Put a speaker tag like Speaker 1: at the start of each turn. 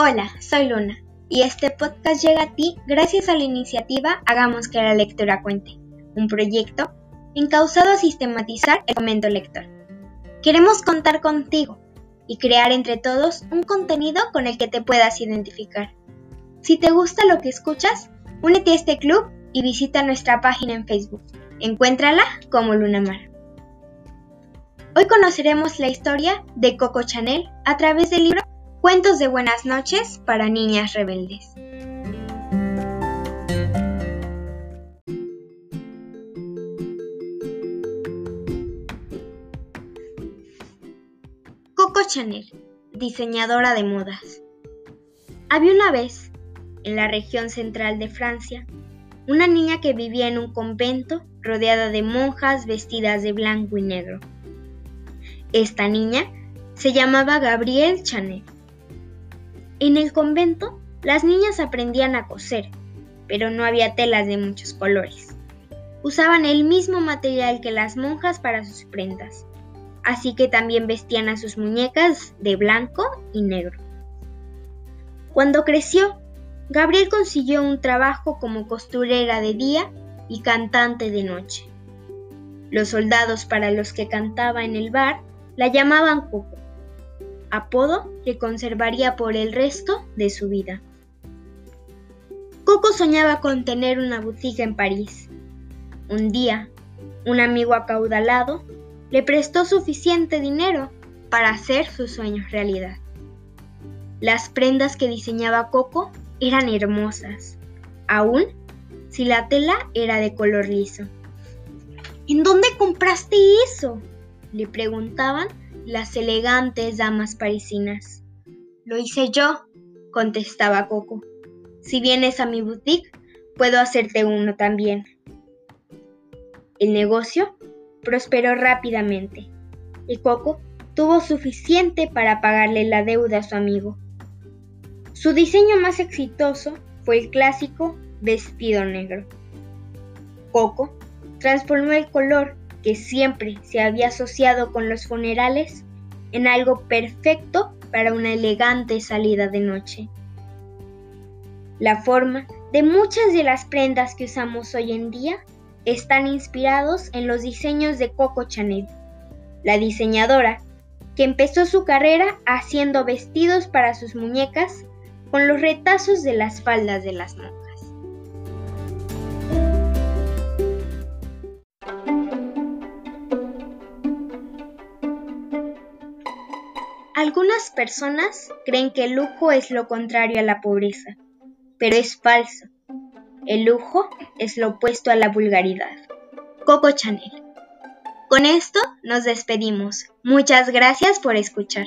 Speaker 1: Hola, soy Luna y este podcast llega a ti gracias a la iniciativa Hagamos que la lectura cuente, un proyecto encausado a sistematizar el comento lector. Queremos contar contigo y crear entre todos un contenido con el que te puedas identificar. Si te gusta lo que escuchas, únete a este club y visita nuestra página en Facebook. Encuéntrala como Luna Mar. Hoy conoceremos la historia de Coco Chanel a través del libro Cuentos de buenas noches para niñas rebeldes. Coco Chanel, diseñadora de modas. Había una vez, en la región central de Francia, una niña que vivía en un convento rodeada de monjas vestidas de blanco y negro. Esta niña se llamaba Gabrielle Chanel. En el convento, las niñas aprendían a coser, pero no había telas de muchos colores. Usaban el mismo material que las monjas para sus prendas, así que también vestían a sus muñecas de blanco y negro. Cuando creció, Gabriel consiguió un trabajo como costurera de día y cantante de noche. Los soldados para los que cantaba en el bar la llamaban Coco apodo que conservaría por el resto de su vida. Coco soñaba con tener una boutique en París. Un día, un amigo acaudalado le prestó suficiente dinero para hacer sus sueños realidad. Las prendas que diseñaba Coco eran hermosas, aún si la tela era de color liso. ¿En dónde compraste eso? Le preguntaban las elegantes damas parisinas. Lo hice yo, contestaba Coco. Si vienes a mi boutique, puedo hacerte uno también. El negocio prosperó rápidamente y Coco tuvo suficiente para pagarle la deuda a su amigo. Su diseño más exitoso fue el clásico vestido negro. Coco transformó el color que siempre se había asociado con los funerales en algo perfecto para una elegante salida de noche. La forma de muchas de las prendas que usamos hoy en día están inspirados en los diseños de Coco Chanel, la diseñadora que empezó su carrera haciendo vestidos para sus muñecas con los retazos de las faldas de las monjas. Algunas personas creen que el lujo es lo contrario a la pobreza, pero es falso. El lujo es lo opuesto a la vulgaridad. Coco Chanel. Con esto nos despedimos. Muchas gracias por escuchar.